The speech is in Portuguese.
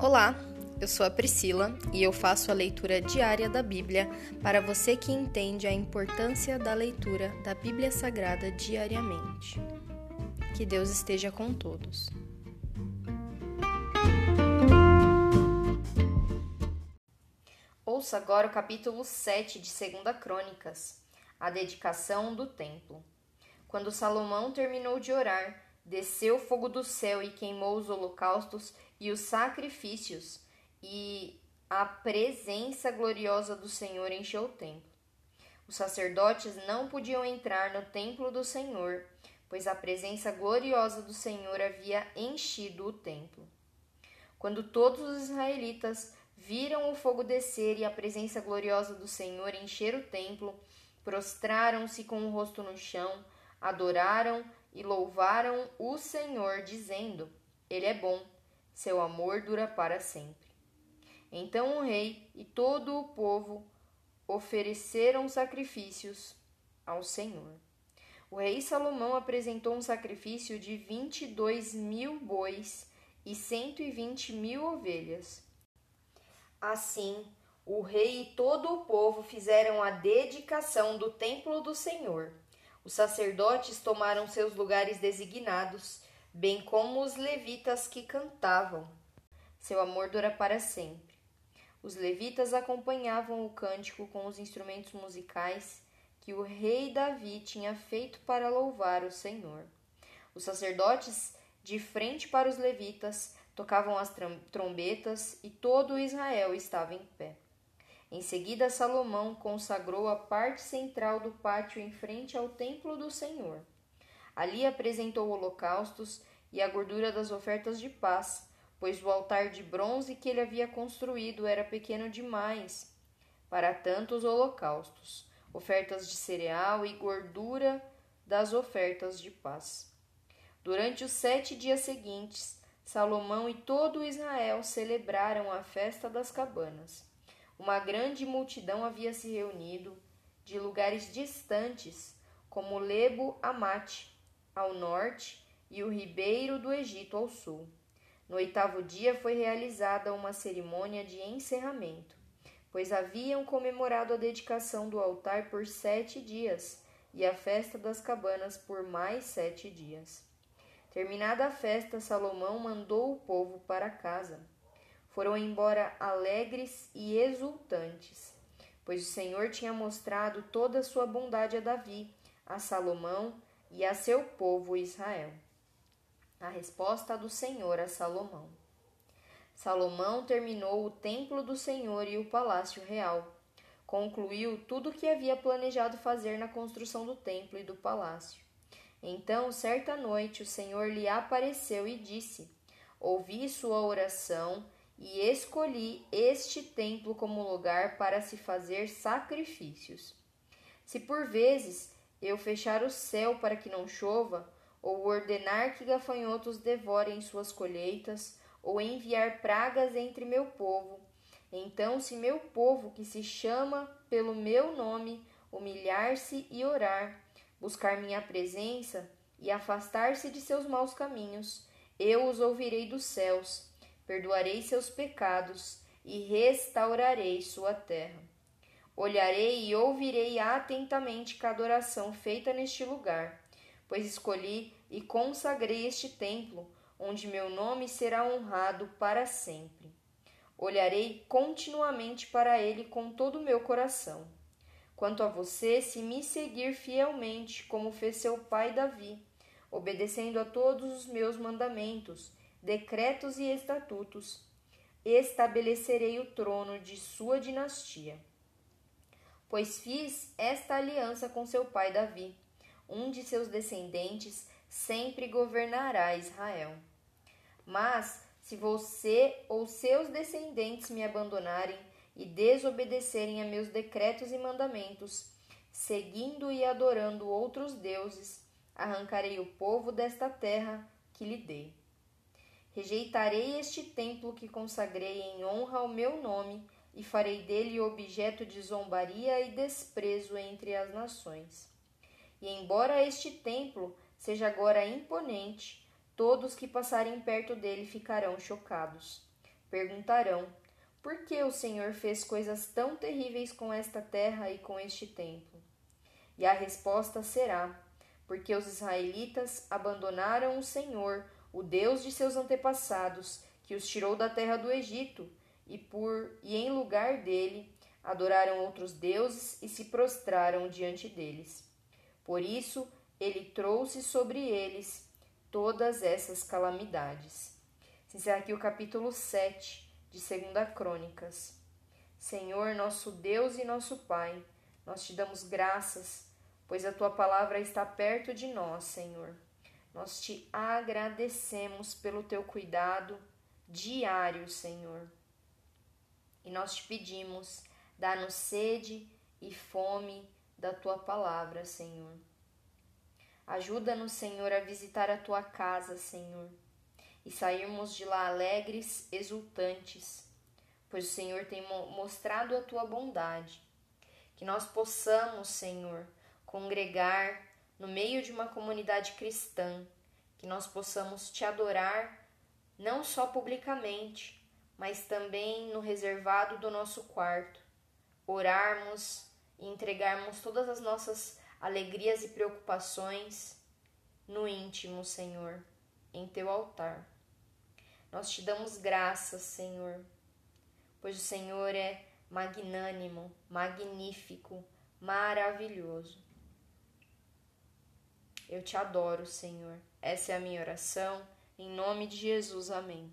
Olá, eu sou a Priscila e eu faço a leitura diária da Bíblia para você que entende a importância da leitura da Bíblia Sagrada diariamente. Que Deus esteja com todos. Ouça agora o capítulo 7 de 2 Crônicas, a dedicação do templo. Quando Salomão terminou de orar, desceu fogo do céu e queimou os holocaustos e os sacrifícios, e a presença gloriosa do Senhor encheu o templo. Os sacerdotes não podiam entrar no templo do Senhor, pois a presença gloriosa do Senhor havia enchido o templo. Quando todos os israelitas viram o fogo descer e a presença gloriosa do Senhor encher o templo, prostraram-se com o rosto no chão, adoraram e louvaram o Senhor, dizendo: Ele é bom, seu amor dura para sempre. Então o rei e todo o povo ofereceram sacrifícios ao Senhor. O rei Salomão apresentou um sacrifício de vinte e dois mil bois e cento e vinte mil ovelhas. Assim, o rei e todo o povo fizeram a dedicação do templo do Senhor. Os sacerdotes tomaram seus lugares designados, bem como os levitas que cantavam. Seu amor dura para sempre. Os levitas acompanhavam o cântico com os instrumentos musicais que o rei Davi tinha feito para louvar o Senhor. Os sacerdotes, de frente para os levitas, tocavam as trombetas e todo Israel estava em pé. Em seguida, Salomão consagrou a parte central do pátio em frente ao templo do Senhor. Ali apresentou holocaustos e a gordura das ofertas de paz, pois o altar de bronze que ele havia construído era pequeno demais para tantos holocaustos, ofertas de cereal e gordura das ofertas de paz. Durante os sete dias seguintes, Salomão e todo Israel celebraram a festa das cabanas. Uma grande multidão havia se reunido de lugares distantes, como Lebo Amate, ao norte, e o Ribeiro do Egito ao sul. No oitavo dia foi realizada uma cerimônia de encerramento, pois haviam comemorado a dedicação do altar por sete dias e a festa das cabanas por mais sete dias. Terminada a festa, Salomão mandou o povo para casa foram embora alegres e exultantes, pois o Senhor tinha mostrado toda a sua bondade a Davi, a Salomão e a seu povo Israel. A resposta do Senhor a Salomão. Salomão terminou o templo do Senhor e o palácio real. Concluiu tudo o que havia planejado fazer na construção do templo e do palácio. Então, certa noite, o Senhor lhe apareceu e disse: Ouvi sua oração e escolhi este templo como lugar para se fazer sacrifícios. Se por vezes eu fechar o céu para que não chova, ou ordenar que gafanhotos devorem suas colheitas, ou enviar pragas entre meu povo, então, se meu povo, que se chama pelo meu nome, humilhar-se e orar, buscar minha presença e afastar-se de seus maus caminhos, eu os ouvirei dos céus perdoarei seus pecados e restaurarei sua terra. Olharei e ouvirei atentamente cada oração feita neste lugar, pois escolhi e consagrei este templo, onde meu nome será honrado para sempre. Olharei continuamente para ele com todo o meu coração. Quanto a você, se me seguir fielmente, como fez seu pai Davi, obedecendo a todos os meus mandamentos, decretos e estatutos, estabelecerei o trono de sua dinastia. Pois fiz esta aliança com seu pai Davi, um de seus descendentes sempre governará Israel. Mas, se você ou seus descendentes me abandonarem e desobedecerem a meus decretos e mandamentos, seguindo e adorando outros deuses, arrancarei o povo desta terra que lhe dei. Rejeitarei este templo que consagrei em honra ao meu nome e farei dele objeto de zombaria e desprezo entre as nações. E embora este templo seja agora imponente, todos que passarem perto dele ficarão chocados. perguntarão: Por que o Senhor fez coisas tão terríveis com esta terra e com este templo? E a resposta será: Porque os israelitas abandonaram o Senhor, o Deus de seus antepassados, que os tirou da terra do Egito, e por e em lugar dele adoraram outros deuses e se prostraram diante deles. Por isso ele trouxe sobre eles todas essas calamidades. Se encerra aqui o capítulo 7 de 2 Crônicas. Senhor, nosso Deus e nosso Pai, nós te damos graças, pois a tua palavra está perto de nós, Senhor. Nós te agradecemos pelo teu cuidado diário, Senhor. E nós te pedimos, dá-nos sede e fome da tua palavra, Senhor. Ajuda-nos, Senhor, a visitar a tua casa, Senhor e sairmos de lá alegres, exultantes, pois o Senhor tem mostrado a tua bondade. Que nós possamos, Senhor, congregar no meio de uma comunidade cristã, que nós possamos te adorar não só publicamente, mas também no reservado do nosso quarto, orarmos e entregarmos todas as nossas alegrias e preocupações no íntimo, Senhor, em teu altar. Nós te damos graças, Senhor, pois o Senhor é magnânimo, magnífico, maravilhoso. Eu te adoro, Senhor. Essa é a minha oração. Em nome de Jesus, amém.